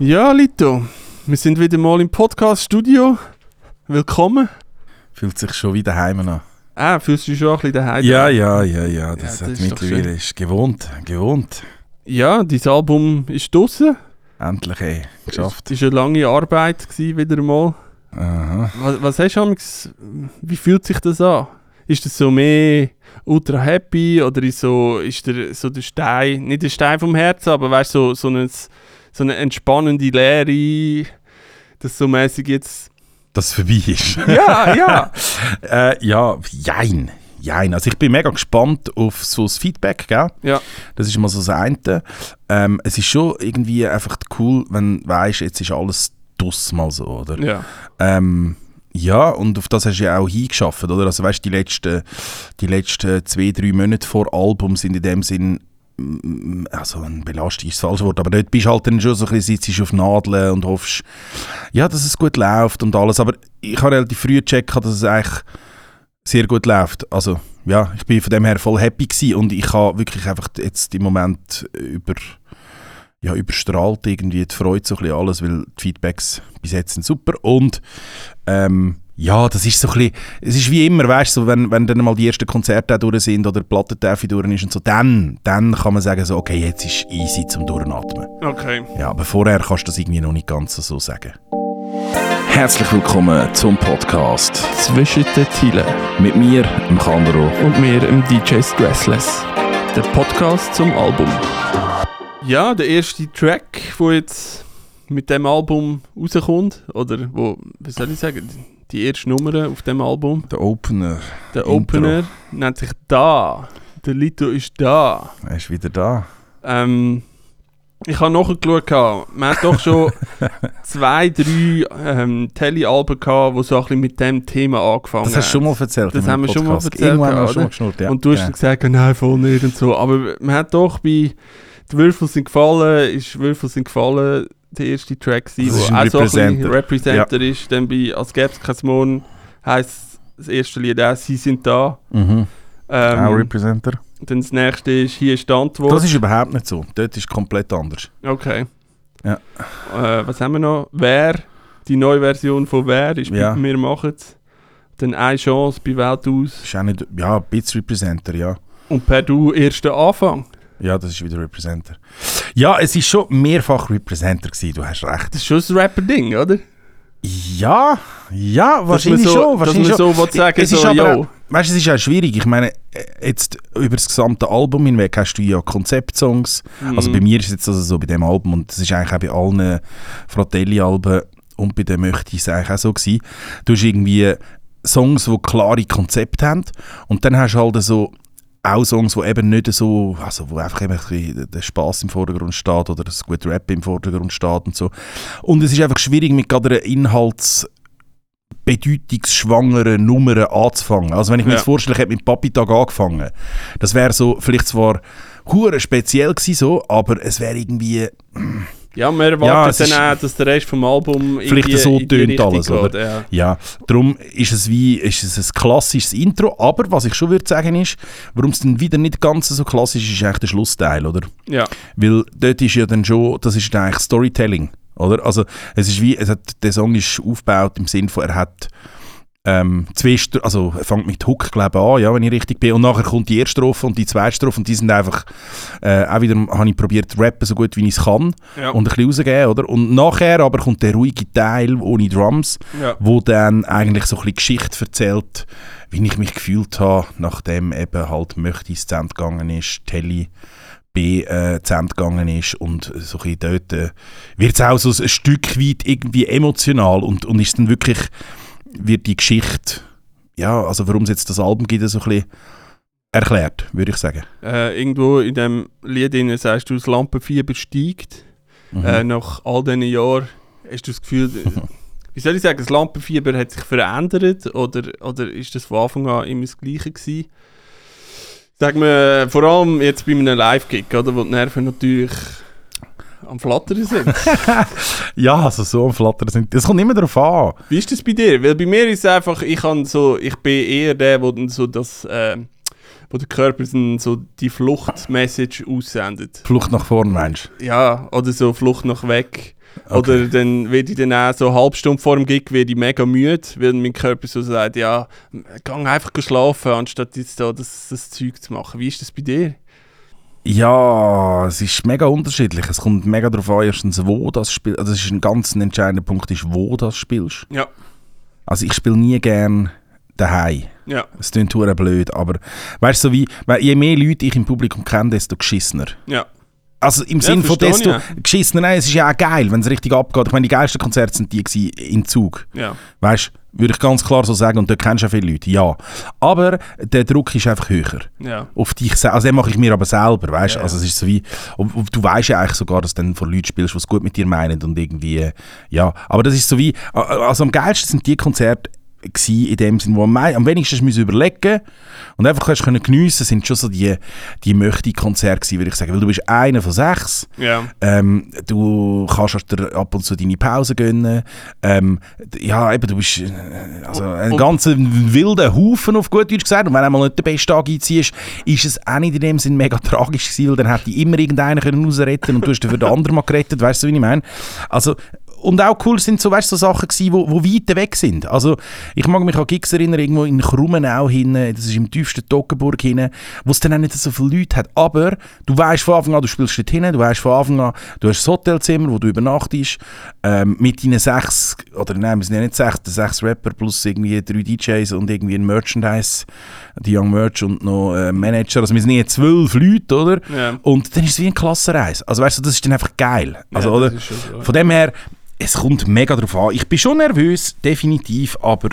Ja, Lito, wir sind wieder mal im Podcast-Studio. Willkommen. Fühlt sich schon wieder heim an. Ah, fühlst du dich schon ein bisschen daheim? Ja, ja, ja, ja. Das, Ja, hat das doch mittlerweile ist gewohnt. Gewohnt. Ja, dein Album ist draußen. Endlich, ey. Geschafft. Es war eine lange Arbeit, gewesen, wieder mal. Aha. Was, was hast du amigs- Wie fühlt sich das an? Ist das so mehr ultra happy oder ist, so, ist der, so der Stein, nicht der Stein vom Herzen, aber weißt du, so, so, eine, so eine entspannende Leere, das so mäßig jetzt. Dass es vorbei ist. Ja, ja! äh, ja, jein. Jein. Also ich bin mega gespannt auf so das Feedback, gell? Ja. Das ist mal so das eine. Ähm, es ist schon irgendwie einfach cool, wenn du weißt, jetzt ist alles dus mal so, oder? ja. Ähm, ja, und auf das hast du ja auch hingeschafft, oder? Also weißt die letzten, die letzten zwei, drei Monate vor Album sind in dem Sinn, also ein Belastung ist das falsche Wort, aber dort bist du halt dann schon so ein bisschen, sitzt auf Nadeln und hoffst, ja, dass es gut läuft und alles. Aber ich habe relativ früh gecheckt, dass es eigentlich sehr gut läuft. Also ja, ich bin von dem her voll happy gewesen und ich habe wirklich einfach jetzt im Moment über ja, überstrahlt irgendwie die Freude so ein bisschen alles, weil die Feedbacks bis jetzt sind super und ähm, ja, das ist so ein bisschen, es ist wie immer, weißt du, so, wenn, wenn dann mal die ersten Konzerte auch durch sind oder die Plattentafel durch ist und so, dann, dann kann man sagen so, okay, jetzt ist easy zum Durchatmen. Okay. Ja, aber vorher kannst du das irgendwie noch nicht ganz so sagen. Herzlich willkommen zum Podcast Zwischen den Zielen. mit mir, dem Kandro. und mir im DJ Stressless. Der Podcast zum Album. Ja, der erste Track, wo jetzt mit dem Album rauskommt, oder wo, wie soll ich sagen, die erste Nummer auf dem Album, Der Opener, der Intro. Opener, nennt sich Da. Der Lito ist da. er ist wieder da. Ähm, ich habe nachgeschaut, gehabt. man hat doch schon zwei, drei ähm, Telly-Alben gehabt, die so ein bisschen mit dem Thema angefangen Das hast du schon mal erzählt Das haben wir schon mal erzählt, Irgendwann haben wir schon mal geschnurrt, ja. und du hast ja. gesagt, nein, voll nicht und so. Aber man hat doch bei «Die Würfel sind gefallen», ist «Würfel sind gefallen» der erste Track Das gewesen, ist wo ein auch so ein bisschen Representer. Representer ist. Dann bei «Als gäbe es kein Morgen» heisst das erste Lied auch «Sie sind da». Mhm. Auch Ähm, Representer. dann das nächste ist «Hier ist die Antwort». Das ist überhaupt nicht so. Dort ist komplett anders. okay. Ja. Äh, was haben wir noch? «Wer», die neue Version von «Wer» ist Ja. bei «Wir machen's». Dann «Eine Chance» bei «Welt aus». Ist auch nicht, ja, ein bisschen Representer, ja. Und «Per Du» erster Anfang. Ja, das ist wieder Representer. Ja, es ist schon mehrfach Representer gewesen, du hast recht. Das ist schon ein Rapper-Ding, oder? Ja, ja, wahrscheinlich so, schon. Wahrscheinlich dass man so sagen, es ist so, aber, yo. weißt du, es ist auch schwierig. Ich meine, jetzt über das gesamte Album hinweg hast du ja Konzeptsongs. Also Mhm. bei mir ist es jetzt also so bei dem Album und das ist eigentlich auch bei allen Fratelli-Alben und bei dem möchte ich es eigentlich auch so gewesen. Du hast irgendwie Songs, die klare Konzepte haben und dann hast du halt so auch Songs, die eben nicht so, also wo einfach eben ein bisschen der Spaß im Vordergrund steht oder das gute Rap im Vordergrund steht und so. Und es ist einfach schwierig mit gerade einer Inhalts bedeutungsschwangeren Nummern anzufangen. Also wenn ich mir Ja. jetzt vorstelle, ich hätte mit Papi Tag angefangen, das wäre so vielleicht zwar hure speziell gewesen so, aber es wäre irgendwie Ja, man Ja, erwartet es dann auch, dass der Rest vom Album Vielleicht irgendwie so in die tönt alles, geht, oder? Ja. Ja, darum ist es wie ist es ein klassisches Intro, aber was ich schon würde sagen ist, warum es dann wieder nicht ganz so klassisch ist, ist eigentlich der Schlussteil, oder? ja. Weil dort ist ja dann schon, das ist dann eigentlich Storytelling, oder? Also es ist wie, es hat, der Song ist aufgebaut im Sinne von, er hat ähm, zwei Stro also fängt mit Hook glaube ich an, ja, wenn ich richtig bin, und nachher kommt die erste Strophe und die zweite Strophe und die sind einfach, äh, auch wieder habe ich probiert zu rappen, so gut wie ich es kann Ja. und ein bisschen rausgeben, oder? Und nachher aber kommt der ruhige Teil ohne Drums, ja. wo dann eigentlich so ein bisschen Geschichte erzählt, wie ich mich gefühlt habe, nachdem eben halt Möchti ins Zent gegangen ist, Telly B äh, zu Ende gegangen ist und so ein bisschen dort äh, wird es auch so ein Stück weit irgendwie emotional und, und ist dann wirklich, wird die Geschichte, ja, also warum es jetzt das Album gibt, so ein bisschen erklärt, würde ich sagen. Äh, irgendwo in dem Lied drin sagst du, das Lampenfieber steigt. Mhm. Äh, nach all diesen Jahren hast du das Gefühl, wie soll ich sagen, das Lampenfieber hat sich verändert oder, oder ist das von Anfang an immer das Gleiche gewesen? Sag mir, vor allem jetzt bei einem Live-Gig, oder, wo die Nerven natürlich am Flattern sind. ja, also so am Flattern sind, das kommt immer darauf an. Wie ist das bei dir? Weil bei mir ist es einfach, ich, kann so, ich bin eher der, wo dann so das, äh, wo der Körper dann so die Fluchtmessage aussendet. Flucht nach vorn, meinst Ja, oder so Flucht nach weg. Oder dann werde ich dann auch so eine halbe Stunde vor dem Gig werde ich mega müde, weil mein Körper so sagt, ja, gang einfach schlafen, anstatt jetzt da das, das Zeug zu machen. Wie ist das bei dir? Ja, es ist mega unterschiedlich. Es kommt mega darauf an, erstens, wo das spielst. Also, es ist ein ganz entscheidender Punkt, ist, wo das spielst. Ja. Also, ich spiele nie gern daheim. Ja. Es klingt blöd, aber weißt du, so wie, je mehr Leute ich im Publikum kenne, desto geschissener. Ja. Also im Sinn von desto geschissener, nein, es ist ja auch geil, wenn es richtig abgeht. Ich meine, die geilsten Konzerte sind die gewesen in Zug. Ja. Weißt du, würde ich ganz klar so sagen, und dort kennst du ja viele Leute, ja. Aber der Druck ist einfach höher. Ja. Auf dich selber. Also den mache ich mir aber selber, weißt du. Ja, Also es ist so wie, und, und du weißt ja eigentlich sogar, dass du dann von Leuten spielst, die es gut mit dir meinen und irgendwie, ja. Aber das ist so wie, also am geilsten sind die Konzerte, in dem Sinn, wo am, am wenigsten müssen überlegen und einfach hast können geniessen, sind schon so die, die möchte Konzerte gewesen, würde ich sagen, weil du bist einer von sechs, Ja. ähm, du kannst dir ab und zu deine Pause gönnen, ähm, ja eben, du bist äh, also ein Und- ganz wilder Haufen auf gut Deutsch gesagt. Und wenn einmal nicht den besten Tag einziehst, ist es auch nicht in dem Sinn mega tragisch gewesen, weil dann hätte immer irgendeiner können rausretten und du hast dafür den anderen mal gerettet, weißt du, wie ich meine? Also und auch cool sind so, weißt, so Sachen gewesen, wo, wo weit weg sind. Also ich mag mich an Gigs erinnern, irgendwo in Krummenau hinten, das ist im tiefsten Toggenburg hinten, wo es dann auch nicht so viele Leute hat. Aber du weißt von Anfang an, du spielst dort hinten, du weißt von Anfang an, du hast das Hotelzimmer, wo du übernachtest, ähm, mit deinen sechs, oder nein, wir sind ja nicht sechs, sechs Rapper plus irgendwie drei DJs und irgendwie ein Merchandise, die Young Merch und noch äh, Manager, also wir sind jetzt zwölf Leute, oder? Ja. Und dann ist es wie eine Klassenreise. Also weißt du, das ist dann einfach geil. Also, Ja, oder? so. Von dem her, es kommt mega drauf an. Ich bin schon nervös, definitiv, aber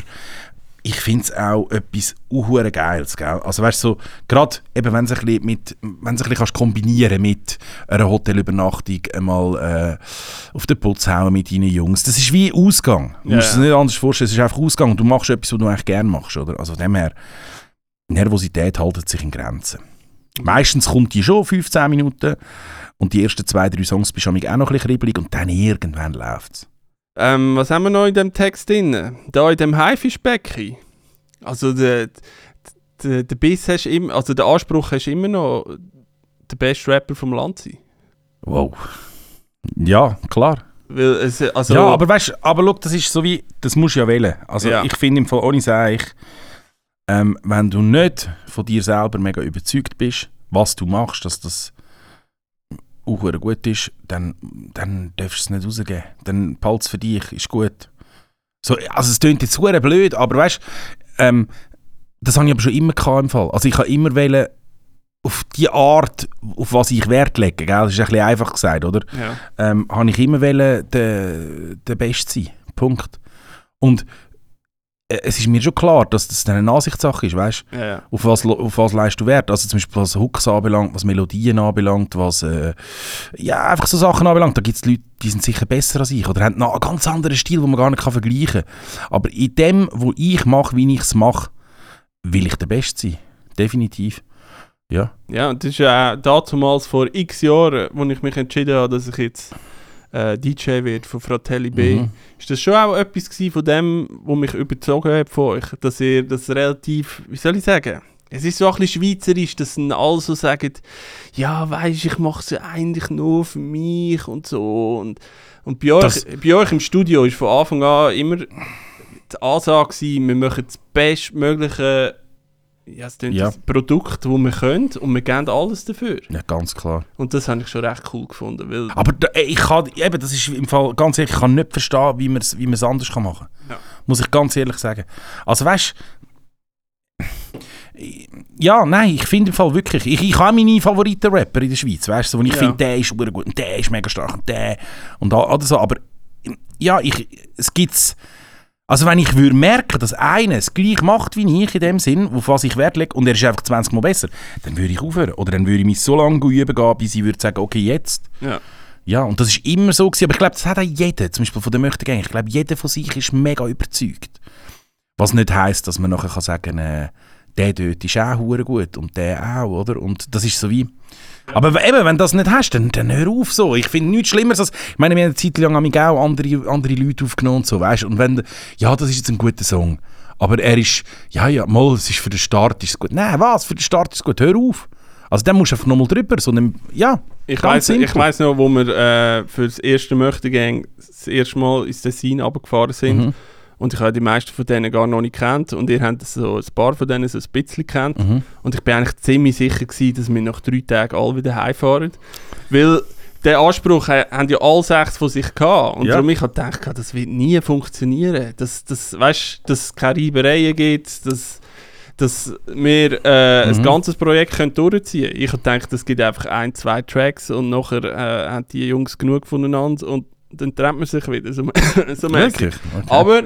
ich finde es auch etwas unhure Geiles. Gell? Also weißt du, so, gerade eben, wenn du es ein bisschen mit, wenn es ein bisschen kannst kombinieren mit einer Hotelübernachtung, einmal äh, auf den Putz hauen mit deinen Jungs, das ist wie Ausgang. Du Ja, musst es nicht anders vorstellen, es ist einfach Ausgang du machst etwas, was du eigentlich gerne machst. Oder? Also von dem her, Nervosität haltet sich in Grenzen. Meistens kommt die schon 15 Minuten und die ersten zwei, drei Songs bist du auch noch ein bisschen kribbelig und dann irgendwann läuft es. Ähm, was haben wir noch in dem Text drin? Da in dem Haifischbecken. Also der, der, der Biss hast immer, also der Anspruch hast du immer noch der beste Rapper vom Land sein. Wow. Ja, klar. Es, also, ja, aber weißt du, aber schau, das ist so wie, das musst du ja wählen. Also Ja. ich finde im Fall, ohne sage ich, ähm, wenn du nicht von dir selber mega überzeugt bist, was du machst, dass das auch gut ist, dann, dann darfst du es nicht rausgeben. Dann es für dich, ist gut. So, also es klingt jetzt super blöd, aber weißt du, ähm, das habe ich aber schon immer gehabt im Fall. Also ich habe immer wollen, auf die Art, auf was ich Wert lege, gell? das ist ein bisschen einfach gesagt, oder? ja. ähm, habe ich immer wollen, der, der Beste sein. Punkt. Und es ist mir schon klar, dass das eine Ansichtssache ist, weißt Ja, ja. auf was, auf was leist du Wert? Also zum Beispiel was Hooks anbelangt, was Melodien anbelangt, was äh, ja, einfach so Sachen anbelangt. Da gibt es Leute, die sind sicher besser als ich oder haben noch einen ganz anderen Stil, den man gar nicht kann vergleichen kann. Aber in dem, wo ich mache, wie ich es mache, will ich der Beste sein. Definitiv. Ja. Ja, und das ist ja auch damals vor x Jahren, als ich mich entschieden habe, dass ich jetzt äh, DJ werde von Fratelli B. Mhm. Ist das schon auch etwas von dem, was mich überzogen hat von euch, dass ihr das relativ, wie soll ich sagen, es ist so ein bisschen schweizerisch, dass dann alle so sagen, ja, weisst ich mache es ja eigentlich nur für mich und so. Und, und bei, euch, bei euch im Studio ist von Anfang an immer die Ansage gewesen, wir machen das bestmögliche ja, es Ja. das Produkt, das wir können und wir geben alles dafür. ja, ganz klar. Und das habe ich schon recht cool gefunden, weil Aber da, ey, ich kann, eben, das ist im Fall, ganz ehrlich, ich kann nicht verstehen, wie man es wie man's anders kann machen kann. Ja. Muss ich ganz ehrlich sagen. Also weißt ja, nein, ich finde im Fall wirklich, ich, ich habe meine Favoriten-Rapper in der Schweiz, weißt du, wo ich Ja. finde, der ist super gut und der ist mega stark und der und all- oder so, aber ja, ich, es gibt's, also wenn ich würde merken, dass einer es gleich macht wie ich in dem Sinn, auf was ich Wert lege, und er ist einfach 20 Mal besser, dann würde ich aufhören. Oder dann würde ich mich so lange üben gehen, bis ich würde sagen, okay, jetzt. ja. Ja, und das ist immer so gewesen, aber ich glaube, das hat auch jeder, zum Beispiel von den Möchtegängen, ich glaube, jeder von sich ist mega überzeugt. Was nicht heisst, dass man nachher kann sagen äh, der dort ist auch hure gut und der auch, oder? Und das ist so wie... Aber eben, wenn du das nicht hast, dann, dann hör auf so. Ich finde nichts Schlimmeres als... Ich meine, wir haben eine Zeit lang auch andere, andere Leute aufgenommen und so, weißt? Und wenn... Ja, das ist jetzt ein guter Song. Aber er ist... Ja, ja, mal, es ist für den Start ist gut. Nein, was? Für den Start ist es gut. Hör auf. Also dann musst du einfach nochmal drüber, so einem, ja, Ich weiß, ich weiss noch, wo wir äh, für das erste Möchtegang das erste Mal ins Tessin runtergefahren sind. Mhm. Und ich habe die meisten von denen gar noch nicht kennt. Und ihr habt so ein paar von denen so ein bisschen kennt. Mhm. Und ich bin eigentlich ziemlich sicher gewesen, dass wir nach drei Tagen alle wieder heimfahren. Weil den Anspruch ha- haben ja alle sechs von sich gehabt. Und Ja. darum ich habe gedacht, das wird nie funktionieren. Dass, dass, weißt, dass es keine Reibereien gibt, dass, dass wir äh, Mhm. ein ganzes Projekt können durchziehen können. Ich habe gedacht, es gibt einfach ein, zwei Tracks und nachher äh, haben die Jungs genug voneinander und dann trennt man sich wieder. So, so. Wirklich? Okay. Aber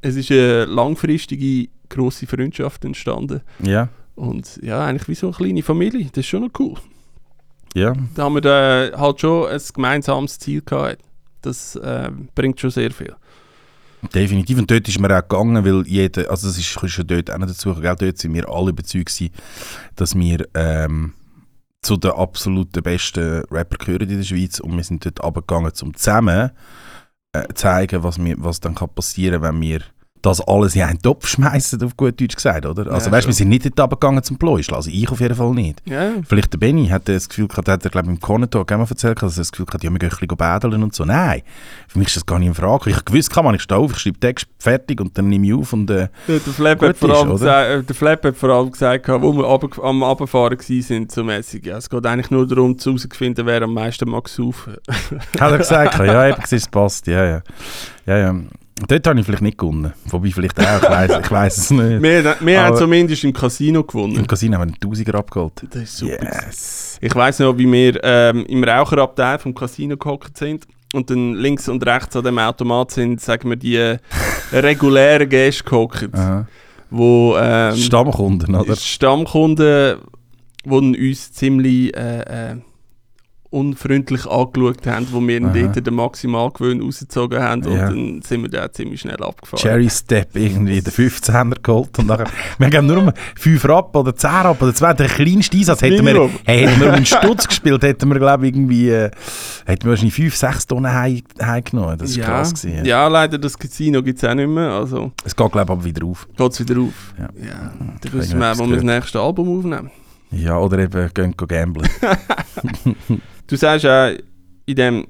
es ist eine langfristige, grosse Freundschaft entstanden. Ja, Und ja, eigentlich wie so eine kleine Familie. Das ist schon noch cool. ja. Da haben wir da halt schon ein gemeinsames Ziel gehabt. Das äh, bringt schon sehr viel. Definitiv. Und dort ist mir auch gegangen, weil jeder, also das ist, ja dort auch noch dazu, gell? dort sind wir alle überzeugt gewesen, dass wir ähm, zu den absoluten besten Rapper gehören in der Schweiz und wir sind dort runtergegangen, um zusammen äh, zeigen, was, wir, was dann kann passieren wenn wir das alles in einen Topf schmeißen, auf gut Deutsch gesagt, oder? Also Ja, weißt du, wir sind nicht dort runtergegangen zum Pläuschen, also ich auf jeden Fall nicht. Ja, Vielleicht der Benny hat das Gefühl gehabt, hat er glaube ich im Corner Talk auch mal erzählt, dass er das Gefühl gehabt, ja, wir gehen ein bisschen bädeln und so. Nein, für mich ist das gar nicht in Frage. Ich habe gewusst, kann man, ich stehe auf, ich schreibe Text fertig und dann nehme ich auf und äh, der Flap hat vor allem gesagt, äh, der Flap hat vor allem gesagt, wo wir am Abfahren waren, so mäßig. Ja, es geht eigentlich nur darum, zu herauszufinden, wer am meisten mag saufen. hat er gesagt, ja, eben, es passt, ja, ja. ja, ja. Dort habe ich vielleicht nicht gewonnen, wobei vielleicht auch, ich weiss, ich weiss es nicht. Wir, wir haben zumindest im Casino gewonnen. Im Casino haben wir einen Tausiger abgeholt. Das ist super. Yes. Ich weiss noch, wie wir ähm, im Raucherabteil vom Casino gehockt sind und dann links und rechts an dem Automat sind, sagen wir, die äh, regulären Gäste gehockt, wo ähm, Stammkunden, oder? Stammkunden, die uns ziemlich äh, äh, unfreundlich angeschaut haben, wo wir Aha. dort den Maximalgewinn rausgezogen haben und Ja. dann sind wir da ziemlich schnell abgefahren. Cherry Step irgendwie den 15er geholt und nachher, wir haben nur 5 Rapp oder 10 Rapp oder 2, der kleinste Einsatz hätten wir, hey, hätten wir einen Stutz gespielt, hätten wir glaube ich irgendwie, äh, hätten wir wahrscheinlich 5, 6 Tonnen heim, heimgenommen, das ist ja, krass gewesen. ja, leider, das Casino gibt es auch nicht mehr, also Es geht glaube ich aber wieder auf. geht es wieder auf. Ja. Ja, dann wissen wir, wo wir das nächste Album aufnehmen. Ja, oder eben gehen go gamblen. Du sagst auch in dem,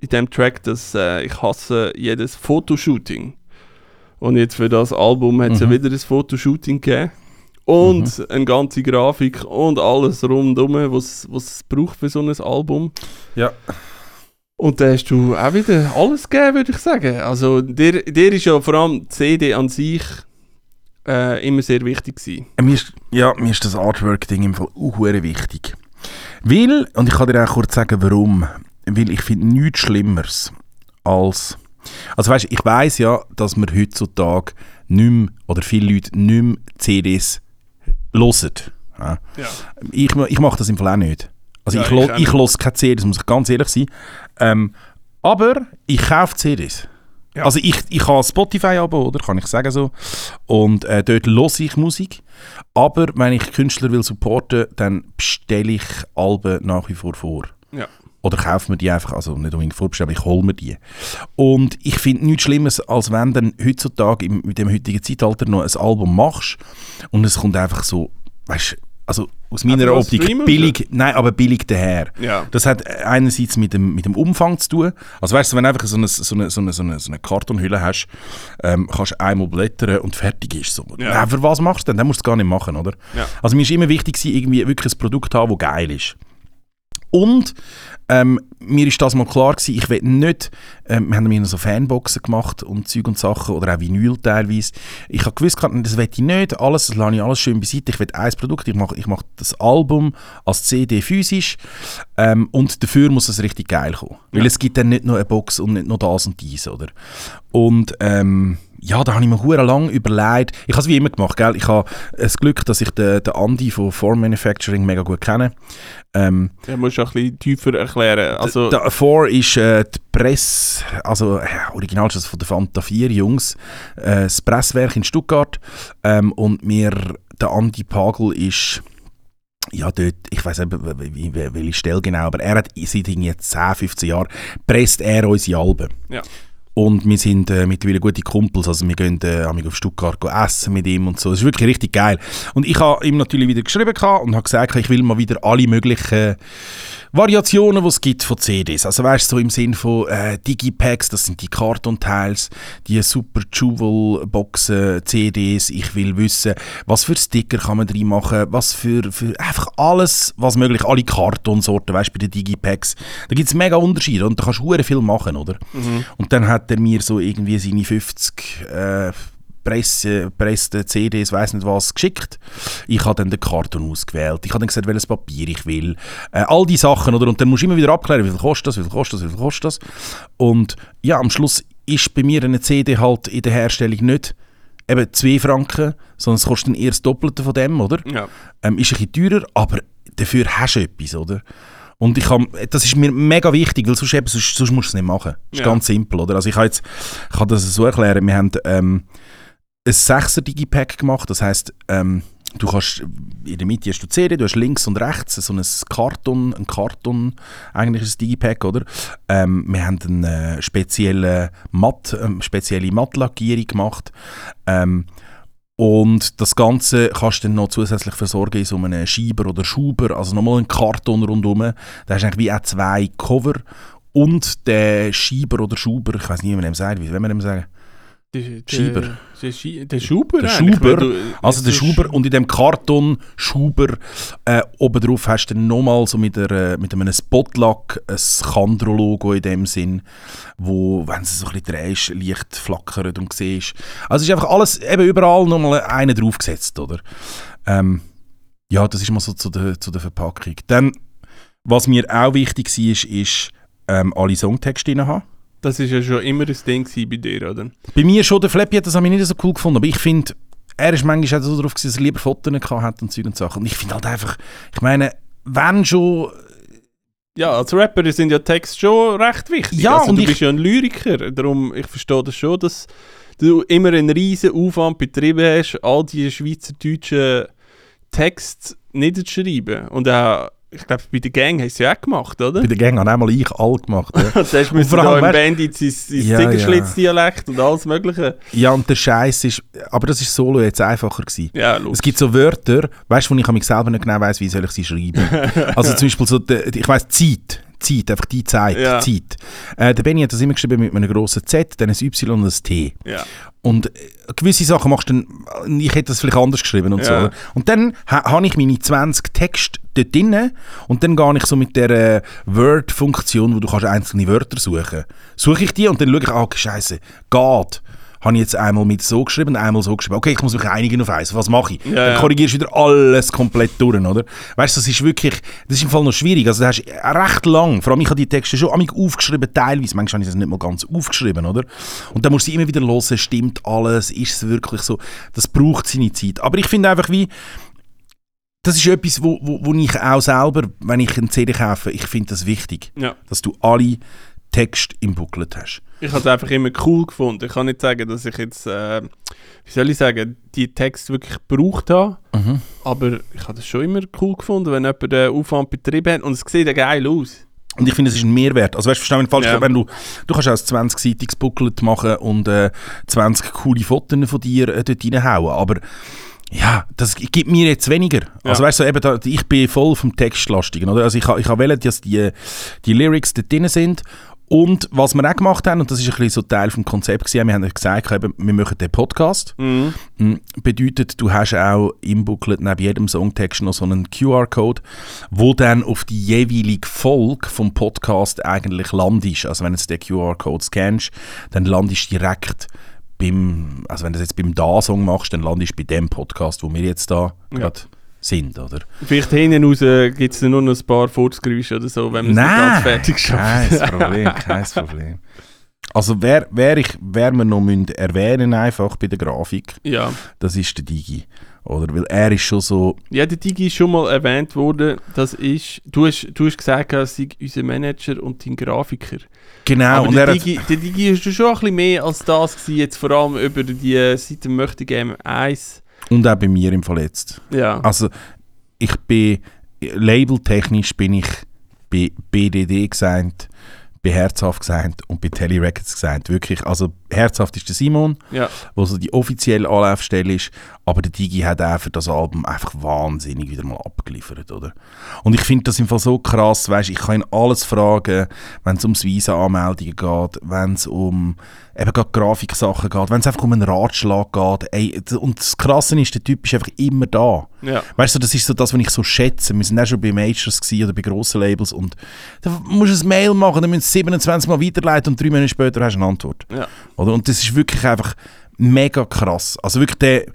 in dem Track, dass äh, ich hasse jedes Fotoshooting. Und jetzt für das Album hat es ja Mhm. wieder ein Fotoshooting gegeben. Und eine ganze Grafik und alles rundum, was es braucht für so ein Album. Ja. Und da hast du auch wieder alles gegeben, würde ich sagen. Also dir, dir ist ja vor allem die CD an sich äh, immer sehr wichtig gewesen. Äh, Mir ist, ja, mir ist das Artwork-Ding im Fall auch wichtig. Weil, und ich kann dir auch kurz sagen, warum. Weil ich finde nichts Schlimmeres als... Also weißt, ich weiß ja, dass man heutzutage nicht mehr, oder viele Leute nicht mehr CDs hören. Ja. Ich, ich mache das im Fall auch nicht. Also Ja, ich, ich ich höre keine CDs, muss ich ganz ehrlich sein. Ähm, aber ich kaufe CDs. Ja. Also ich, ich habe Spotify-Abo, oder? Kann ich sagen so. Und äh, dort höre ich Musik. Aber wenn ich Künstler will supporten, dann bestelle ich Alben nach wie vor vor. Ja. Oder kaufe mir die einfach, also nicht unbedingt vorbestellen, aber ich hole mir die. Und ich finde nichts Schlimmes, als wenn dann heutzutage im, mit dem heutigen Zeitalter noch ein Album machst und es kommt einfach so, weißt also aus meiner Optik billig, nein, aber billig daher. Ja. Das hat einerseits mit dem, mit dem Umfang zu tun. Also weißt du, wenn du einfach so eine, so eine, so eine, so eine, Kartonhülle hast, ähm, kannst du einmal blättern und fertig ist so. Ja. Für was machst du denn? Dann musst du es gar nicht machen, oder? Ja. Also mir ist immer wichtig, irgendwie wirklich ein Produkt zu haben, das geil ist. Und ähm, mir ist das mal klar gewesen, ich will nicht, ähm, wir haben mir noch so Fanboxen gemacht und Zeug und Sachen oder auch Vinyl teilweise. Ich habe gewusst, gehabt, das will ich nicht, alles, das lasse ich alles schön beiseite. Ich will ein Produkt, ich mache ich mach das Album als CD physisch ähm, und dafür muss es richtig geil kommen. Weil Ja. es gibt dann nicht nur eine Box und nicht nur das und dies, oder? Und ähm, ja, da habe ich mir hure lang überlegt. Ich habe es wie immer gemacht, gell? Ich habe das Glück, dass ich den, den Andy von Form Manufacturing mega gut kenne. Ähm, Ja, musst du auch ein bisschen tiefer erklären. Also, der Four ist äh, die Presse, also äh, original ist das von der Fanta 4 Jungs, äh, das Presswerk in Stuttgart. Ähm, und mir, der Andi Pagel ist, ja dort, ich weiß nicht, welche Stelle genau, aber er hat seit irgendwie 10, 15 Jahren, presst er unsere Alben. Ja. Und wir sind äh, mittlerweile gute Kumpels, also wir gehen äh, auf Stuttgart essen mit ihm und so. Es ist wirklich richtig geil. Und ich habe ihm natürlich wieder geschrieben und habe gesagt, ich will mal wieder alle möglichen Variationen, die es gibt von CDs. Also weißt du, so im Sinn von äh, Digipacks, das sind die Kartonteils, die super Jewel-Boxen, CDs. Ich will wissen, was für Sticker kann man drin machen, was für, für einfach alles, was möglich, alle Kartonsorten, weißt du, bei den Digipacks. Da gibt es mega Unterschiede und da kannst du viel machen, oder? Mhm. Und dann hat er mir so irgendwie seine 50 äh, Presse, Presse, CDs, weiß nicht was, geschickt. Ich habe dann den Karton ausgewählt. Ich habe dann gesagt, welches Papier ich will. Äh, all die Sachen, oder? Und dann musst du immer wieder abklären, wie viel kostet das, wie viel kostet das, wie viel kostet das. Und ja, am Schluss ist bei mir eine CD halt in der Herstellung nicht eben 2 Franken, sondern es kostet dann eher das Doppelte von dem, oder? Ja. Ähm, ist ein bisschen teurer, aber dafür hast du etwas, oder? Und ich hab, das ist mir mega wichtig, weil sonst, eben, sonst, sonst musst du es nicht machen. Das ist ja. ganz simpel, oder? Also ich, jetzt, ich kann das so erklären, wir haben ähm, ein 6er Digipack gemacht. Das heißt, ähm, du kannst in der Mitte hast du CD, du hast links und rechts so ein Karton, ein Karton, eigentlich ist es Digipack, oder? Ähm, wir haben eine spezielle Matt, äh, spezielle Mattlackierung gemacht. Ähm, und das Ganze kannst du dann noch zusätzlich versorgen in so einem Schieber oder Schuber, also nochmal einen Karton rundherum. Da hast du eigentlich wie auch zwei Cover und der Schieber oder Schuber, ich weiß nicht, wie man dem sagt, wie will man dem sagen? Der, Schieber. Der, der Schuber? Der Schuber. Du, also der Schuber. Und in dem Karton Schuber äh, oben drauf hast du nochmal so mit, der, mit einem Spotlack ein Kandro-Logo in dem Sinn, wo, wenn es so ein bisschen drehst, leicht flackert und siehst. Also ist einfach alles, eben überall nochmal einer draufgesetzt, oder? Ähm, ja, das ist mal so zu der, zu der Verpackung. Dann, was mir auch wichtig war, ist, ist ähm, alle Songtexte drin haben. Das ist ja schon immer ein Ding bei dir, oder? Bei mir schon. Der Flappy hat das nicht so cool gefunden, aber ich finde, er ist manchmal auch so darauf, dass er lieber Fotos hat und Zeug und Sachen. Und ich finde halt einfach, ich meine, wenn schon... Ja, als Rapper sind ja Texte schon recht wichtig. Ja, also, und du ich, bist ja ein Lyriker, darum, ich verstehe das schon, dass du immer einen riesen Aufwand betrieben hast, all die schweizerdeutschen Texte niederzuschreiben. Und auch ich glaube, bei der Gang hast du ja auch gemacht, oder? Bei der Gang habe einmal ich all gemacht. Ja. hast du da im Bandit sein, sein ja, Ziegenschlitz-Dialekt und alles Mögliche. Ja, und der Scheiß ist, aber das ist solo jetzt einfacher gewesen. Ja, logisch. Es gibt so Wörter, weißt du, wo ich mich selber nicht genau weiß, wie soll ich sie schreiben. also zum Beispiel so, ich weiß Zeit. Zeit, einfach die Zeit, ja. Zeit. Äh, der Benny hat das immer geschrieben mit einem grossen Z, dann ein Y und ein T. Ja. Und äh, gewisse Sachen machst du dann, ich hätte das vielleicht anders geschrieben und ja. so. Und dann ha, habe ich meine 20 Texte dort drin und dann gehe ich so mit der äh, Word-Funktion, wo du kannst einzelne Wörter suchen. Suche ich die und dann schaue ich, ah, oh, scheiße, geht habe ich jetzt einmal mit so geschrieben, einmal so geschrieben. Okay, ich muss mich einigen auf eins. Was mache ich? Ja, dann korrigierst du wieder alles komplett durch, oder? Weißt du, das ist wirklich, das ist im Fall noch schwierig. Also, da hast recht lang, vor allem ich habe die Texte schon aufgeschrieben, teilweise. Manchmal habe ich das nicht mal ganz aufgeschrieben, oder? Und dann musst du immer wieder hören, stimmt alles, ist es wirklich so? Das braucht seine Zeit. Aber ich finde einfach wie, das ist etwas, wo, wo, wo ich auch selber, wenn ich eine CD kaufe, ich finde das wichtig. Ja. Dass du alle Texte im Booklet hast. Ich habe es einfach immer cool gefunden. Ich kann nicht sagen, dass ich jetzt, äh, wie soll ich sagen, die Texte wirklich gebraucht habe. Mhm. Aber ich habe es schon immer cool gefunden, wenn jemand den Aufwand betrieben hat. Und es sieht ja geil aus. Und ich finde, es ist ein Mehrwert. Also weißt du, falsch, ja. wenn du, du kannst auch ein 20-seitiges Booklet machen und äh, 20 coole Fotos von dir äh, dort reinhauen, aber ja, das gibt mir jetzt weniger. Ja. Also weißt du, eben da, ich bin voll vom Textlastigen, oder? Also ich, ich habe wählen, dass die, die Lyrics dort drin sind und was wir auch gemacht haben, und das ist ein bisschen so Teil des Konzepts, wir haben gesagt, eben, wir machen den Podcast. Mhm. Mm, bedeutet, du hast auch im Booklet neben jedem Songtext noch so einen QR-Code, wo dann auf die jeweilige Folge vom Podcast eigentlich landest. Also wenn du den QR-Code scannst, dann landest du direkt beim, also wenn du das jetzt beim Da-Song machst, dann landest du bei dem Podcast, wo wir jetzt da ja. gerade sind, oder? Vielleicht hinten raus gibt es nur noch ein paar Furzgeräusche oder so, wenn man es nicht ganz fertig schafft. kein Problem, kein Problem. Also wer, wer, ich, wer wir noch müssen erwähnen einfach bei der Grafik, ja. das ist der Digi. Oder? Weil er ist schon so... Ja, der Digi ist schon mal erwähnt worden, das ist... Du hast, du hast gesagt, er sei unser Manager und dein Grafiker. Genau. Aber und der, Digi, der Digi ist schon ein bisschen mehr als das gewesen, jetzt vor allem über die Seite Möchte Game 1 und auch bei mir im Verletzt. Ja. Also ich bin, labeltechnisch bin ich bei BDD gesigned, bei Herzhaft gesagt und bei Telly Records gesagt. Wirklich, also Herzhaft ist der Simon, Ja. wo so die offizielle Anlaufstelle ist, aber der Digi hat auch für das Album einfach wahnsinnig wieder mal abgeliefert, oder? Und ich finde das im Fall so krass, weißt, ich kann ihn alles fragen, wenn es ums Visa-Anmeldungen geht, wenn es um eben gerade Grafiksachen geht, wenn es einfach um einen Ratschlag geht, ey, und das Krasse ist, der Typ ist einfach immer da. Ja. Weißt du, das ist so das, was ich so schätze. Wir sind auch schon bei Majors oder bei grossen Labels und da musst du ein Mail machen, dann müssen sie 27 Mal weiterleiten und drei Monate später hast du eine Antwort. Ja. Oder? Und das ist wirklich einfach mega krass. Also wirklich der,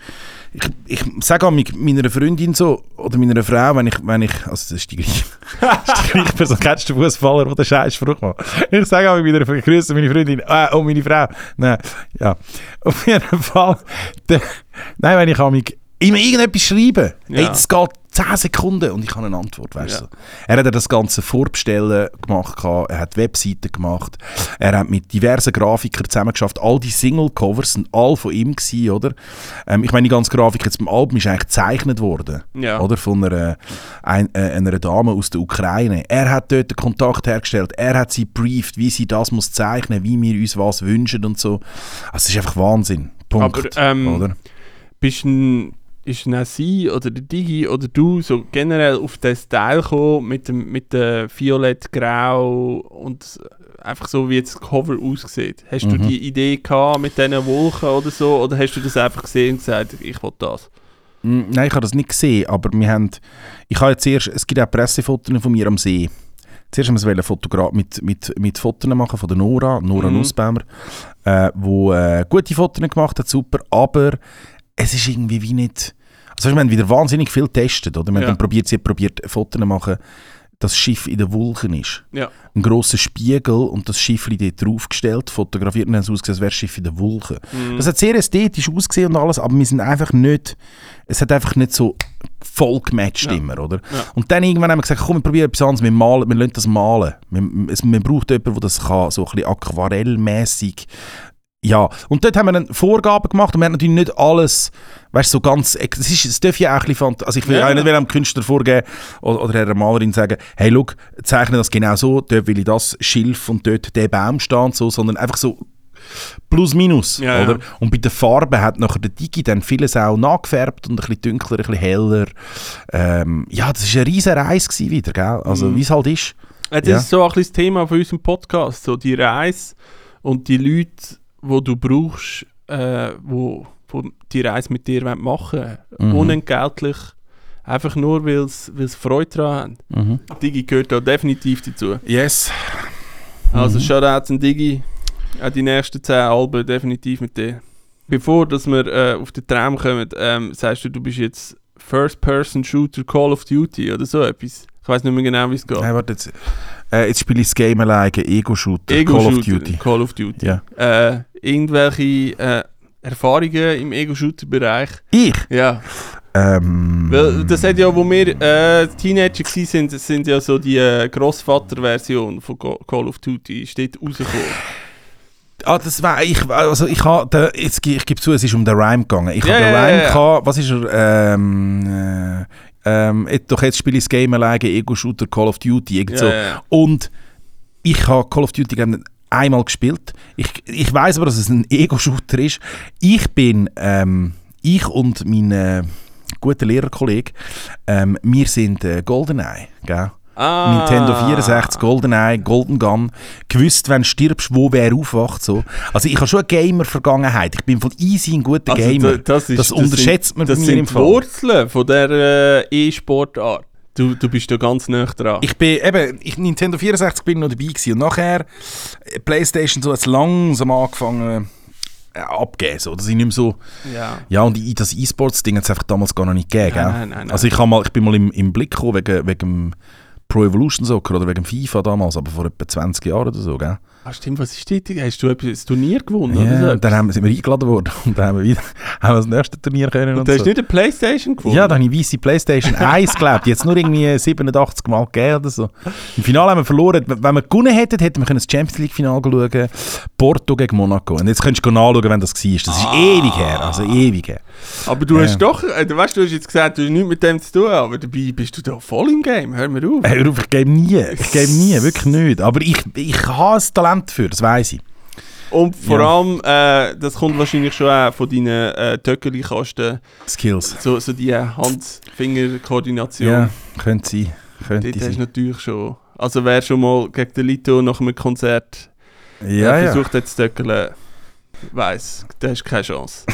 ich, ich sage auch mit meiner Freundin so, oder meiner Frau, wenn ich, wenn ich also das ist die gleiche, das ist die gleiche Person, kennst du den Fußballer, der den scheiß Spruch macht? Ich sage auch mit meiner Freundin, grüße meine Freundin, äh, oh meine Frau, nein, ja, auf jeden Fall, der, nein, wenn ich an mich immer irgendetwas schreibe, Ja. hey, das geht 10 Sekunden und ich habe eine Antwort, weißt du. Ja. Er hat das ganze Vorbestellen gemacht, er hat Webseiten gemacht, er hat mit diversen Grafikern zusammengeschafft. All die Single-Covers sind all von ihm gewesen, oder? Ähm, ich meine, die ganze Grafik jetzt beim Album ist eigentlich gezeichnet worden, Ja. oder? Von einer, ein, äh, einer Dame aus der Ukraine. Er hat dort den Kontakt hergestellt, er hat sie brieft, wie sie das muss zeichnen, wie wir uns was wünschen und so. Also es ist einfach Wahnsinn. Punkt. Aber, ähm, oder? Bist ein, ist ein sie oder der Digi oder du so generell auf den Style gekommen mit dem mit der violett-grau und einfach so wie jetzt das Cover aussieht? Hast du Mhm. die Idee gehabt mit diesen Wolken oder so oder hast du das einfach gesehen und gesagt, ich will das? Mm, Nein, ich habe das nicht gesehen, aber wir haben, ich habe jetzt erst, es gibt auch Pressefotos von mir am See. Zuerst haben wir es Fotogra mit, mit, mit Fotos machen von der Nora, Nora Mhm. Nussbaumer, äh, wo äh, gute Fotos gemacht hat, super, aber es ist irgendwie wie nicht, also wir haben wieder wahnsinnig viel getestet, oder? Wir Ja. probiert, sie probiert Fotos zu machen, dass das Schiff in den Wolken ist. Ja. Ein grosser Spiegel und das Schiff dort draufgestellt, fotografiert und dann ausgesehen, als wäre das Schiff in den Wolken. Mhm. Das hat sehr ästhetisch ausgesehen und alles, aber wir sind einfach nicht, es hat einfach nicht so voll gematcht Ja. immer, oder? Ja. Und dann irgendwann haben wir gesagt, komm, wir probieren etwas anderes, wir malen, wir lassen das malen. Wir, es, man braucht jemanden, der das kann, so ein bisschen aquarellmäßig ja, und dort haben wir dann Vorgaben gemacht und wir haben natürlich nicht alles, weißt du, so ganz, es, ist, es darf ja auch ein bisschen, also ich will Ja, auch nicht ja. einem Künstler vorgeben oder, oder einer Malerin sagen, hey, schau, zeichne das genau so, dort will ich das Schilf und dort der Baum stehen so, sondern einfach so plus minus, Ja, oder? ja. Und bei den Farben hat nachher der Digi dann vieles auch nachgefärbt und ein bisschen dunkler, ein bisschen heller. Ähm, ja, das war eine riesige Reise gewesen wieder, gell? Also Mhm. wie es halt ist. Das Ja. ist so ein bisschen das Thema von unserem Podcast, so die Reise und die Leute, wo du brauchst, äh, wo, wo die Reise mit dir wollen machen Mhm. unentgeltlich, einfach nur, weil sie Freude daran haben. Mhm. Digi gehört da definitiv dazu. Yes. Also Mhm. Shoutout an Digi, auch die nächsten 10 Alben definitiv mit dir. Bevor dass wir äh, auf den Traum kommen, ähm, sagst du, du bist jetzt First-Person-Shooter Call of Duty oder so etwas. Ich weiß nicht mehr genau, wie es geht. Nein, warte jetzt. Äh, jetzt spiele ich das Game alleine, Ego-Shooter, Ego Call of Duty. Call of Duty. Ja. Äh, irgendwelche äh, Erfahrungen im Ego-Shooter-Bereich? Ich? Ja. Ähm, Weil das hat ja, wo wir äh, Teenager waren, sind, sind ja so die äh, Grossvater-Version von Call of Duty. Ist dort rausgekommen. Ah, das war ich, also ich habe, jetzt ich gebe zu, es ist um den Rhyme gegangen. Ich Ja, habe den Rhyme ja. gehabt, was ist er, ähm, äh, ähm, et- doch jetzt spiele ich das Game alleine, Ego-Shooter, Call of Duty, irgend so. Und ich habe Call of Duty gerne einmal gespielt. Ich, ich weiß aber, dass es ein Ego-Shooter ist. Ich bin, ähm, ich und mein äh, guter Lehrerkollege, ähm, wir sind äh, GoldenEye, gell? Ah. Nintendo 64, GoldenEye, Golden Gun. Gewusst, wenn du stirbst, wo wer aufwacht. So. Also ich habe schon eine Gamer-Vergangenheit. Ich bin von easy ein guter Also, Gamer. da- das, ist, das unterschätzt man das mir sind im Fall. Wurzeln von der äh, E-Sportart. Du, du bist da ganz nah dran. Ich bin eben, ich, Nintendo 64 bin ich noch dabei gewesen. und nachher äh, Playstation so jetzt langsam angefangen äh, abgeben, so, dass ich nicht mehr so, ja. ja und das E-Sports-Ding hat es einfach damals gar noch nicht gegeben, Nein, nein, nein. Also ich, mal, ich bin mal im, im Blick gekommen wegen, wegen Pro Evolution Soccer oder wegen FIFA damals, aber vor etwa 20 Jahren oder so, gell? Ah, stimmt, was ist das? Hast du ein Turnier gewonnen? Ja, so? und dann haben sind wir eingeladen worden und dann haben wir wieder haben wir das nächste Turnier können. Und Und du hast so. nicht eine Playstation gewonnen? Ja, da habe ich weisse Playstation 1 gelebt. Jetzt nur irgendwie 87 Mal gegeben oder so. Im Finale haben wir verloren. Wenn wir gewonnen hätten, hätten wir können das Champions League Finale schauen. Porto gegen Monaco. Und jetzt könntest du nachschauen, wenn das war. Das ist Ah. ewig her. Also ewig her. Aber du Ja. hast doch, äh, du weißt, du hast jetzt gesagt, du hast nichts mit dem zu tun, aber dabei bist du da voll im Game. Hör mir auf. Hör auf, ich gebe nie. Ich gebe nie. Wirklich nicht. Aber ich, ich habe ein Talent dafür, das weiß ich. Und vor Ja. allem, äh, das kommt wahrscheinlich schon auch von deinen äh, Töckeli-Kasten, Skills. so, so die Hand-Finger-Koordination. Ja, könnte sein. Könnte Dort hast sein. natürlich schon. Also wer schon mal gegen den Lito nach einem Konzert Ja, äh, ja. versucht hat zu töckeln, weiss, da hast du keine Chance.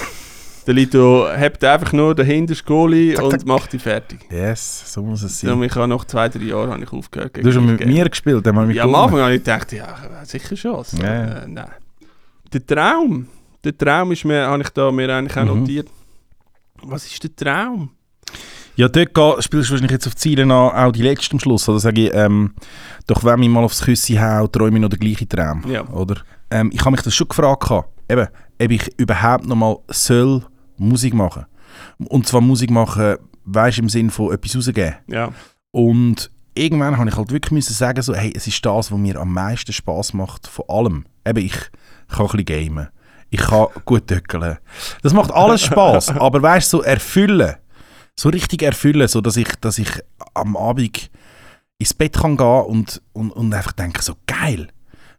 Der Lito hebt einfach nur den hintersten Goalie Zack, und zack. macht die fertig. Yes, so muss es sein. Ich habe nach zwei, drei Jahren habe ich aufgehört. Du hast schon mit mir gespielt, dann wir Ja, am. Anfang habe ich gedacht, ja, sicher Chance. Ja, ja. Äh, nein. Der Traum. Der Traum ist mir, habe ich da mir eigentlich auch Mhm. notiert. Was ist der Traum? Ja, dort spielst du wahrscheinlich jetzt auf die Ziele an, auch die letzte am Schluss. Oder sage ich, ähm, doch wenn ich mal aufs Küssi hau, träume ich noch den gleichen Traum. Ja. Oder? Ähm, ich habe mich das schon gefragt, eben, ob ich überhaupt noch mal soll Musik machen. Und zwar Musik machen, weißt du, im Sinne von etwas rausgeben. Ja. Und irgendwann habe ich halt wirklich müssen sagen, so, hey, es ist das, was mir am meisten Spaß macht von allem. Eben, ich kann ein bisschen gamen. Ich kann gut töckeln. Das macht alles Spaß. aber weißt du, so erfüllen, so richtig erfüllen, so dass ich, dass ich am Abend ins Bett kann gehen und, und, und einfach denke, so geil.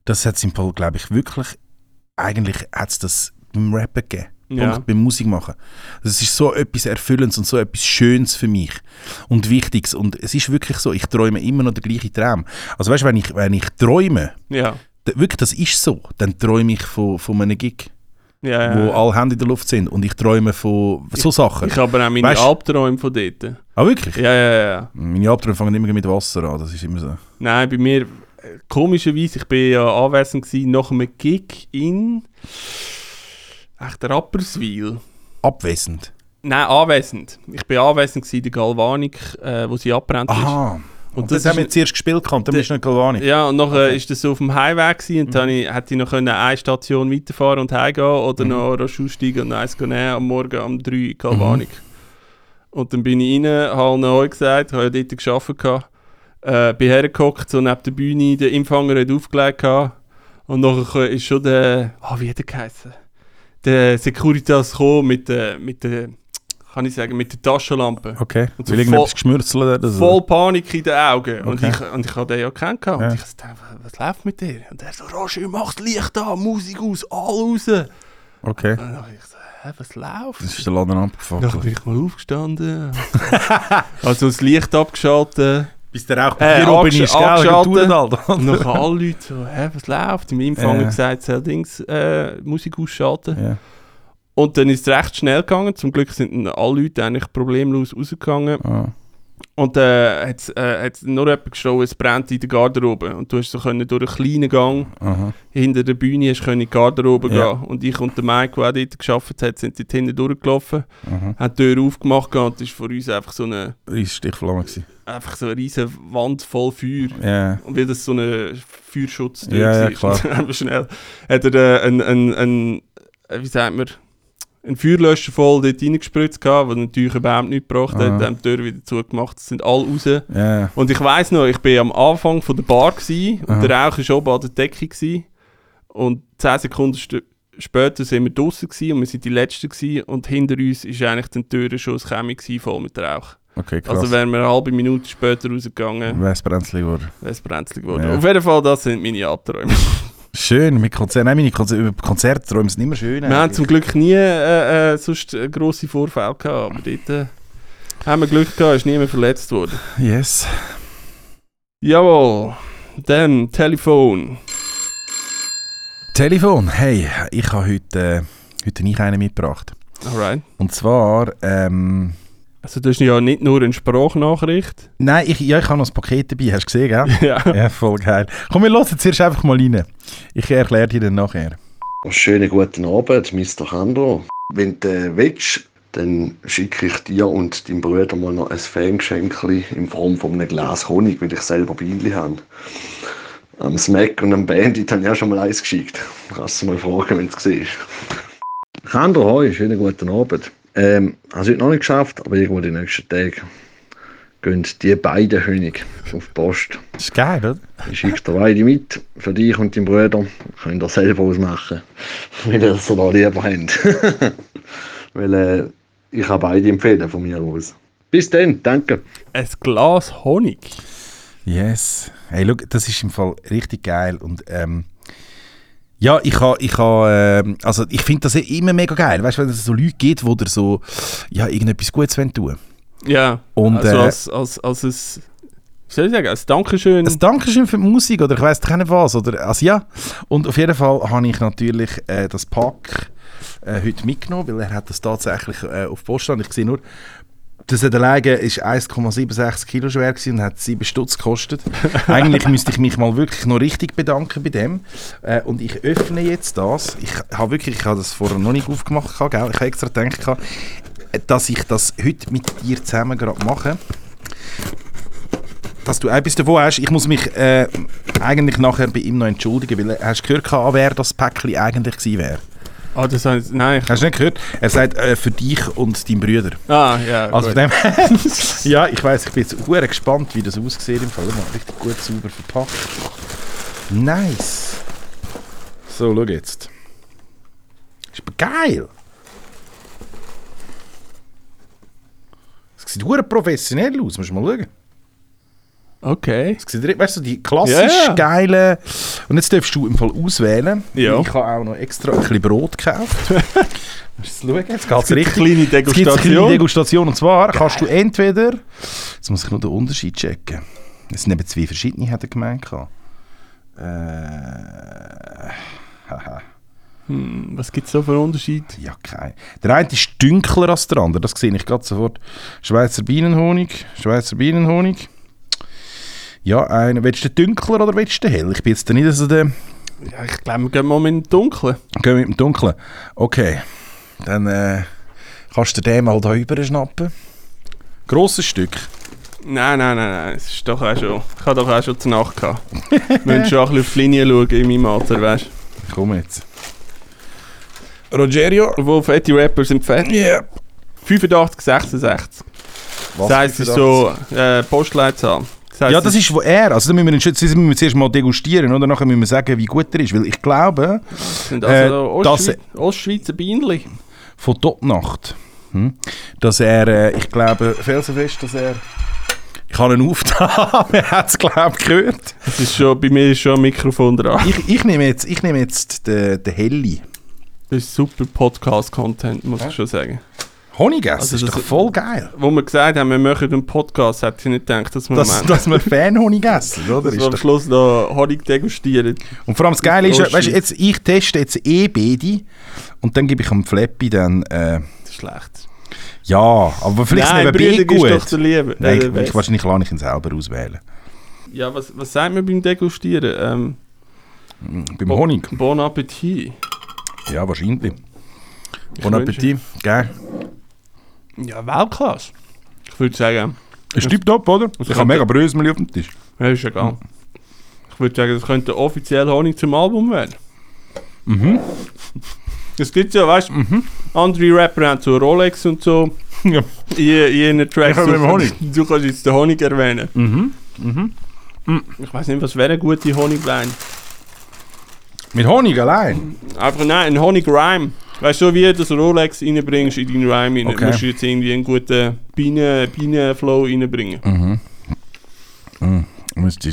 Das hat es im Fall, glaube ich, wirklich, eigentlich hat es das beim Rappen gegeben. Ja. Beim Musik machen. Das ist so etwas Erfüllendes und so etwas Schönes für mich und Wichtiges. Und es ist wirklich so, ich träume immer noch den gleichen Traum. Also weißt du, wenn ich, wenn ich träume, Ja. da- wirklich, das ist so, dann träume ich von, von einem Gig, Ja, wo alle Hände in der Luft sind und ich träume von so Sachen. Ich habe auch meine Weißt- Albträume von dort. ah, wirklich? Ja, ja, ja. Meine Albträume fangen immer mit Wasser an, das ist immer so. Nein, bei mir, äh, komischerweise, ich bin ja anwesend gewesen nach einem Gig in echt Rapperswil. Abwesend. Nein, anwesend. Ich bin anwesend gewesen in der Galvanik, äh, wo sie abbrennt ist. Aha. Und, Und das, das haben wir zuerst gespielt, gehabt, dann bist du nicht Galvani. Ja, und nachher Okay. ist das so auf dem Highway gewesen, und dann hätte ich noch können eine Station weiterfahren und heimgehen oder Mhm. noch rasch aussteigen und eins nehmen am Morgen um 3 in Galvanik. Mhm. Und dann bin ich rein, habe noch euch gesagt, habe ja dort gearbeitet, äh, bin hergehockt, so neben der Bühne, der Empfänger hat aufgelegt gehabt, und nachher ist schon der, ah, wie hat der geheißen? Der Securitas gekommen mit der, mit der, kann ich sagen, mit der Taschenlampe. Okay. Und so geschmürzelt oder so? Voll Panik in den Augen. Und, Okay. ich, und ich habe den ja kennen. gehabt. Ja. Und ich dachte, was läuft mit dir? Und er so, Roger, mach das Licht an, Musik aus, all raus. Okay. Und dann ich so, hä, was läuft? Das ist der Laden Dann abgefackelt. bin ich mal aufgestanden. also das Licht abgeschaltet. Bis der Rauch Äh, hier oben ist, gell? dann haben alle Leute so, hä, was läuft? Im Empfang Ja. gesagt, soll Dings, äh, Musik ausschalten. Ja. Und dann ist es recht schnell gegangen. Zum Glück sind alle Leute eigentlich problemlos rausgegangen. Ah. Und äh, hat äh, hat's nur jemand geschrien, es brennt in der Garderobe. Und du hast so können durch einen kleinen Gang Aha. hinter der Bühne hast können in die Garderobe Ja. gehen. Und ich und der Mike, der auch dort gearbeitet hat, sind dort hinten durchgelaufen, Aha. haben die Tür aufgemacht und es war vor uns einfach so eine, Riesen Stichflamme gewesen. einfach so eine riesige Wand voll Feuer. Ja. Und weil das so eine Feuerschutztür Ja, ja, war, klar. dann schnell, hat er äh, ein, ein, ein, äh, wie sagt man, einen Feuerlöscher voll dort reingespritzt gehabt, was natürlich überhaupt nichts gebracht hat, Aha. dann die Tür wieder zugemacht, es sind alle raus. Ja. Und ich weiss noch, ich bin am Anfang von der Bar gsi und der Rauch war oben an der Decke. Gsi. Und 10 Sekunden st später sind wir draußen gsi und wir sind die Letzten gsi und hinter uns ist eigentlich die Tür schon ein Chemie gsi, voll mit Rauch. Okay, krass. Also wären wir eine halbe Minute später rausgegangen, Wäre es brenzlig geworden. wäre es brenzlig geworden. Ja. Auf jeden Fall, das sind meine Albträume. Schön, mit Konzert. Nein, meine Konzer über Konzerte träumen sind immer schön. wir haben zum Glück nie äh, äh, sonst äh, grosse Vorfälle gehabt, aber dort äh, haben wir Glück gehabt, ist niemand verletzt worden. Yes. Jawohl, dann Telefon. Telefon. Hey, ich habe heute, äh, heute nicht einen mitgebracht. Alright. Und zwar, ähm, Also das ist ja nicht nur eine Sprachnachricht. nein, ich, ja, ich habe noch ein Paket dabei. Hast du gesehen, gell? ja. ja, voll geil. Komm, wir hören zuerst einfach mal rein. Ich erkläre dir dann nachher. Schönen guten Abend, Mr. Kando. Wenn du willst, dann schicke ich dir und deinem Bruder mal noch ein Fangeschenk in Form von einem Glas Honig, weil ich selber Bienen habe. am Smack und am Bandit habe ich auch schon mal eins geschickt. Kannst du mal fragen, wenn du es siehst. Kandro, hoi, schönen guten Abend. Ähm, habe es heute noch nicht geschafft, aber irgendwo die nächsten Tage gehen die beiden König auf die Post. Das ist geil, oder? Ich schicke dir beide mit, für dich und deinen Bruder. Könnt ihr selber ausmachen, wenn ihr es so da lieber habt. Weil äh, ich kann beide empfehlen von mir aus. Bis dann, danke. Ein Glas Honig. Yes. Hey, look, das ist im Fall richtig geil und ähm, ja, ich ha, ich ha, ähm, also ich finde das immer mega geil, weißt du, wenn es so Leute gibt, die dir so, ja, irgendetwas Gutes wollen tun. Ja, Und, also äh, als, als, als ein, wie soll ich sagen, als Dankeschön. Ein Dankeschön für die Musik oder ich weiß nicht was, oder, also ja. Und auf jeden Fall habe ich natürlich äh, das Pack äh, heute mitgenommen, weil er hat das tatsächlich äh, auf Poststand, ich sehe nur, das alleine ist 1,76 Kilo schwer und hat 7 Stutz gekostet. Eigentlich müsste ich mich mal wirklich noch richtig bedanken bei dem. Äh, und ich öffne jetzt das. Ich habe wirklich, ich habe das vorher noch nicht aufgemacht, gell? ich habe extra gedacht, äh, dass ich das heute mit dir zusammen gerade mache. Dass du etwas davon hast. Ich muss mich äh, eigentlich nachher bei ihm noch entschuldigen, weil er, hast du gehört, wer das Päckchen eigentlich gewesen wäre? Ah, das nein. Ich, Hast du nicht gehört? Er sagt äh, für dich und deinen Brüder. ah, ja. Also gut. dem Ja, ich weiß, ich bin jetzt sehr gespannt, wie das aussieht im Fall. Mal, richtig gut sauber verpackt. Nice. So, schau jetzt. Ist aber geil. Es sieht sehr professionell aus, musst du mal schauen. Okay. Es sieht, weißt du, die klassisch ja. geile. Und jetzt darfst du im Fall auswählen. Ja. Ich habe auch noch extra ein bisschen Brot gekauft. Schauen, jetzt geht es richtig. kleine Es gibt eine kleine Degustation. Degustation. Und zwar kannst du entweder. Jetzt muss ich nur den Unterschied checken. Es sind eben zwei verschiedene, hat er gemeint. Äh. Haha. Hm, was gibt es so für Unterschied? Ja, kein. Der eine ist dunkler als der andere, das sehe ich gerade sofort. Schweizer Bienenhonig, Schweizer Bienenhonig. Ja, einen. Willst du den dunkler oder willst du den hell? Ich bin jetzt da nicht so der. Ja, ich glaube, wir gehen mal mit dem Dunklen. Gehen wir mit dem dunklen. Okay. Dann äh, kannst du den mal da rüber schnappen. Grosses Stück. Nein, nein, nein, nein. Es ist doch auch schon. Ich habe doch auch schon zur Nacht gehabt. Wir müssen schon ein bisschen auf die Linie schauen in meinem Alter, weißt du. Komm jetzt. Rogerio. Obwohl fette Rapper sind fett. Ja. 85, 66. Was Das heisst, es ist so äh, Postleitzahl. Das heisst, Ja, das ist wo er. Also, da müssen wir, ihn das müssen wir zuerst mal degustieren, oder? Nachher müssen wir sagen, wie gut er ist. Weil ich glaube, das sind äh, also das- Ostschweiz, Ostschweizer Bienenli. von Topnacht, hm, dass er, äh, ich glaube, felsenfest, dass er. Ich habe ihn aufgetan, er hat es, glaube ich, gehört. Das ist schon, bei mir ist schon ein Mikrofon dran. Ich, ich nehme jetzt, ich nehme jetzt den, den Helly. Das ist super Podcast-Content, muss ich schon sagen. Honig essen, Also ist das- doch voll geil. Wo wir gesagt haben, wir machen einen Podcast, hätte ich nicht gedacht, dass wir Ende- dass wir Fanhonig essen, oder? dass Ist wir am doch- Schluss noch Honig degustieren. Und vor allem das Geile ist, weißt, jetzt, ich teste jetzt eh beide und dann gebe ich am Flappy dann, äh, Das ist schlecht. ja, aber vielleicht Nein, nebenbei Brüder ist doch gut. der Liebe. Nein, äh, ich, ich, Beste. wahrscheinlich lasse ich ihn selber auswählen. Ja, was, was sagt man beim Degustieren? Ähm, Beim Bo- Honig? Bon Appetit. Ja, wahrscheinlich. Ich Bon Appetit, gell? Ja, Weltklasse. Ich würde sagen, Ist tipptopp, oder? Das Ich habe mega Brösmeli auf dem Tisch. ja, ist egal. Ich würde sagen, das könnte offiziell Honig zum Album werden. Mhm. Es gibt ja, weißt du, andere Rapper haben so Rolex und so Ja. ihren Tracks. Ich dem Honig. Du kannst jetzt den Honig erwähnen. Mhm. Mhm. Ich weiß nicht, was wäre eine gute Honigline? Mit Honig allein? Einfach nein, ein Honig-Rhyme. Weißt du, so wie du das Rolex reinbringst in deinen Rhyme, Okay. musst du jetzt irgendwie einen guten Bienen- Bienen-Flow reinbringen. Mhm. Mhm.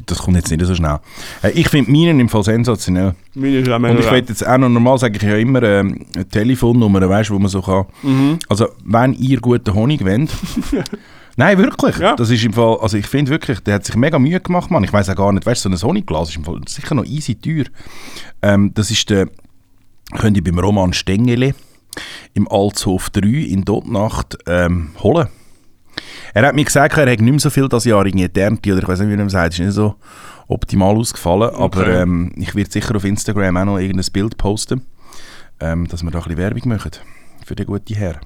Das kommt jetzt nicht so schnell. Äh, Ich finde meinen im Fall sensationell. Meine ist auch Und ich will jetzt auch noch normal sage ich ja immer ähm, eine Telefonnummer, weißt, wo man so kann. Mhm. Also, wenn ihr guten Honig wollt. Nein, wirklich. Ja. Das ist im Fall, also ich finde wirklich, der hat sich mega Mühe gemacht, Mann. Ich weiß auch gar nicht, weißt du, so ein Honigglas ist im Fall sicher noch easy teuer. Ähm, das ist der, könnt ihr beim Roman Stengele im Altshof 3 in Dotnacht ähm, holen. Er hat mir gesagt, er hat nicht mehr so viel das Jahr in Eternity, oder ich weiß nicht, wie man sagt, ist nicht so optimal ausgefallen, aber Okay. ähm, ich werde sicher auf Instagram auch noch irgendein Bild posten, ähm, dass wir da ein bisschen Werbung machen für den guten Herr.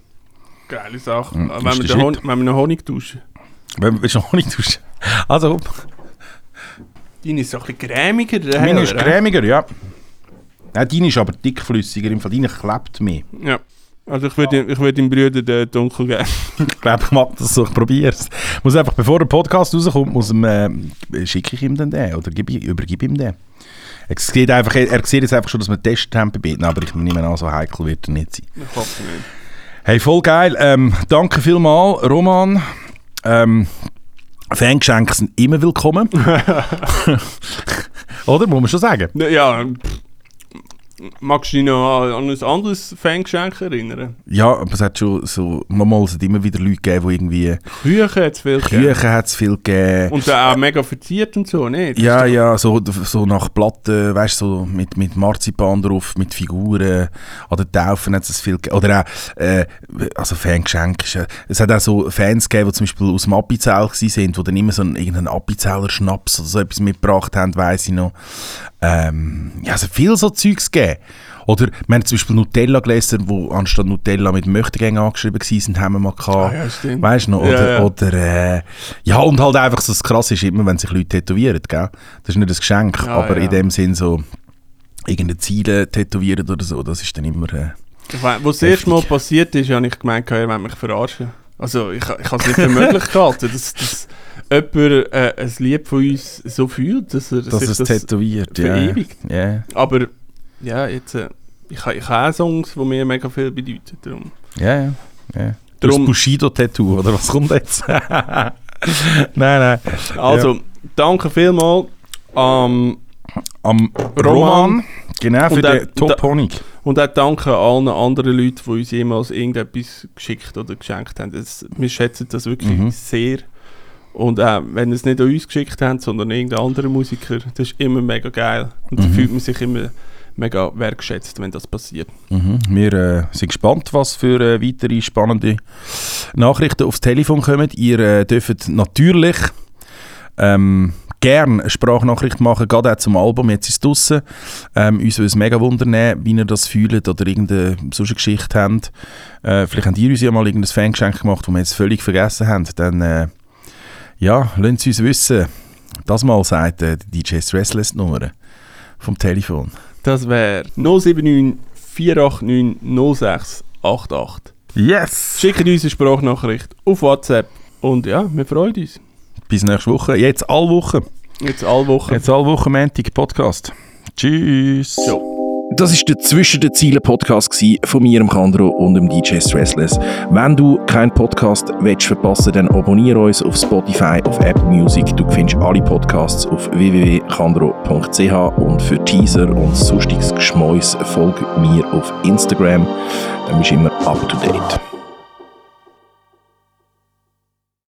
Geile Sache. Mhm, wenn, wir. Honig, wenn wir einen Honig tauschen. Wenn- du noch Honig tauschen? Also, Deine ist so ein bisschen cremiger. Meine ist cremiger, ja. Nein, deine ist aber dickflüssiger, im Fall deine klebt mehr. Ja. Also ich würde ich würd deinem Bruder den dunkel geben. Ich glaube, ich mag das so, ich probiere es. Muss einfach, bevor der Podcast rauskommt, muss ihm, äh, schicke ich ihm dann den oder gebe übergebe ihm den. Er sieht, einfach, er sieht jetzt einfach schon, dass wir Test haben bei beiden, aber ich nehme an, so heikel wird er nicht sein. Ich hoffe nicht. Hey, voll geil. Ähm, danke vielmals, Roman. Ähm, Fangeschenke sind immer willkommen. Oder? Muss man schon sagen. Ja. Magst du dich noch an ein anderes Fangeschenk erinnern? Ja, aber es hat schon so, manchmal es hat immer wieder Leute gegeben, die irgendwie Küche hat es viel gegeben. Küchen hat es viel gegeben. Und dann auch mega verziert und so, nicht? Ja, ja, so, so nach Platten, weißt du, so mit, mit Marzipan drauf, mit Figuren. An den Taufen hat es viel gegeben. Oder auch, äh, also Fangeschenke. ist Es hat auch so Fans gegeben, die zum Beispiel aus dem Appenzell waren, die dann immer so einen, irgendeinen Appenzeller Schnaps oder so etwas mitgebracht haben, weiss ich noch. Ähm, ja, es hat viel so Zeugs gegeben. Oder wir haben zum Beispiel Nutella-Gläser, die anstatt Nutella mit Möchtegängen angeschrieben waren, haben wir mal gehabt. Ah, ja, stimmt. Weißt du noch? Ja, Oder, ja. oder äh, ja, und halt einfach so das Krasse ist immer, wenn sich Leute tätowieren, gell? Das ist nicht ein Geschenk, Ja, aber ja. in dem Sinn so irgendeine Ziele tätowieren oder so, das ist dann immer... Äh, Wo das erste Mal passiert ist, habe ich gemeint, er will mich verarschen. Also ich, ich habe es nicht für möglich gehalten, dass, dass jemand äh, ein Lied von uns so fühlt, dass er dass sich es das tätowiert, ja. verewigt. Ja, Aber ja, jetzt... Äh, ich, ich habe Songs, die mir mega viel bedeuten. Darum. ja, ja. ja. Hast Bushido-Tattoo, oder was kommt jetzt? nein, nein. Also, danke vielmals ähm, Am Roman. Roman, genau, für Und den der- Top-Honig. und auch danke allen anderen Leuten, die uns jemals irgendetwas geschickt oder geschenkt haben. Das, wir schätzen das wirklich Mhm. sehr. Und auch wenn sie es nicht an uns geschickt haben, sondern irgendeinen anderen Musiker, das ist immer mega geil. Und da Mhm. fühlt man sich immer mega wertgeschätzt, wenn das passiert. Mhm. Wir äh, sind gespannt, was für äh, weitere spannende Nachrichten aufs Telefon kommen. Ihr äh, dürft natürlich ähm, gerne eine Sprachnachricht machen, gerade auch zum Album. Jetzt ist es draussen. Ähm, uns würde es mega wundern, wie ihr das fühlt oder irgendeine solche Geschichte habt. Äh, vielleicht habt ihr uns ja mal irgendein Fangeschenk gemacht, das wir jetzt völlig vergessen haben. Dann äh, ja, lasst es uns wissen. Das mal sagt äh, die DJ Stressless Nummer vom Telefon. Das wäre 079 489 06 88. Yes! Schickt uns eine Sprachnachricht auf WhatsApp. Und ja, wir freuen uns. Bis nächste Woche. Jetzt alle Wochen. Jetzt alle Wochen. Jetzt alle Wochen Montag Podcast. Tschüss. Ciao. Das war der Zwischen den Zielen Podcast von mir, dem Kandro und dem DJ Stressless. Wenn du keinen Podcast willst verpassen dann abonniere uns auf Spotify, auf Apple Music. Du findest alle Podcasts auf www.kandro.ch und für Teaser und sonstiges Geschmäus folge mir auf Instagram. Dann bist du immer up to date.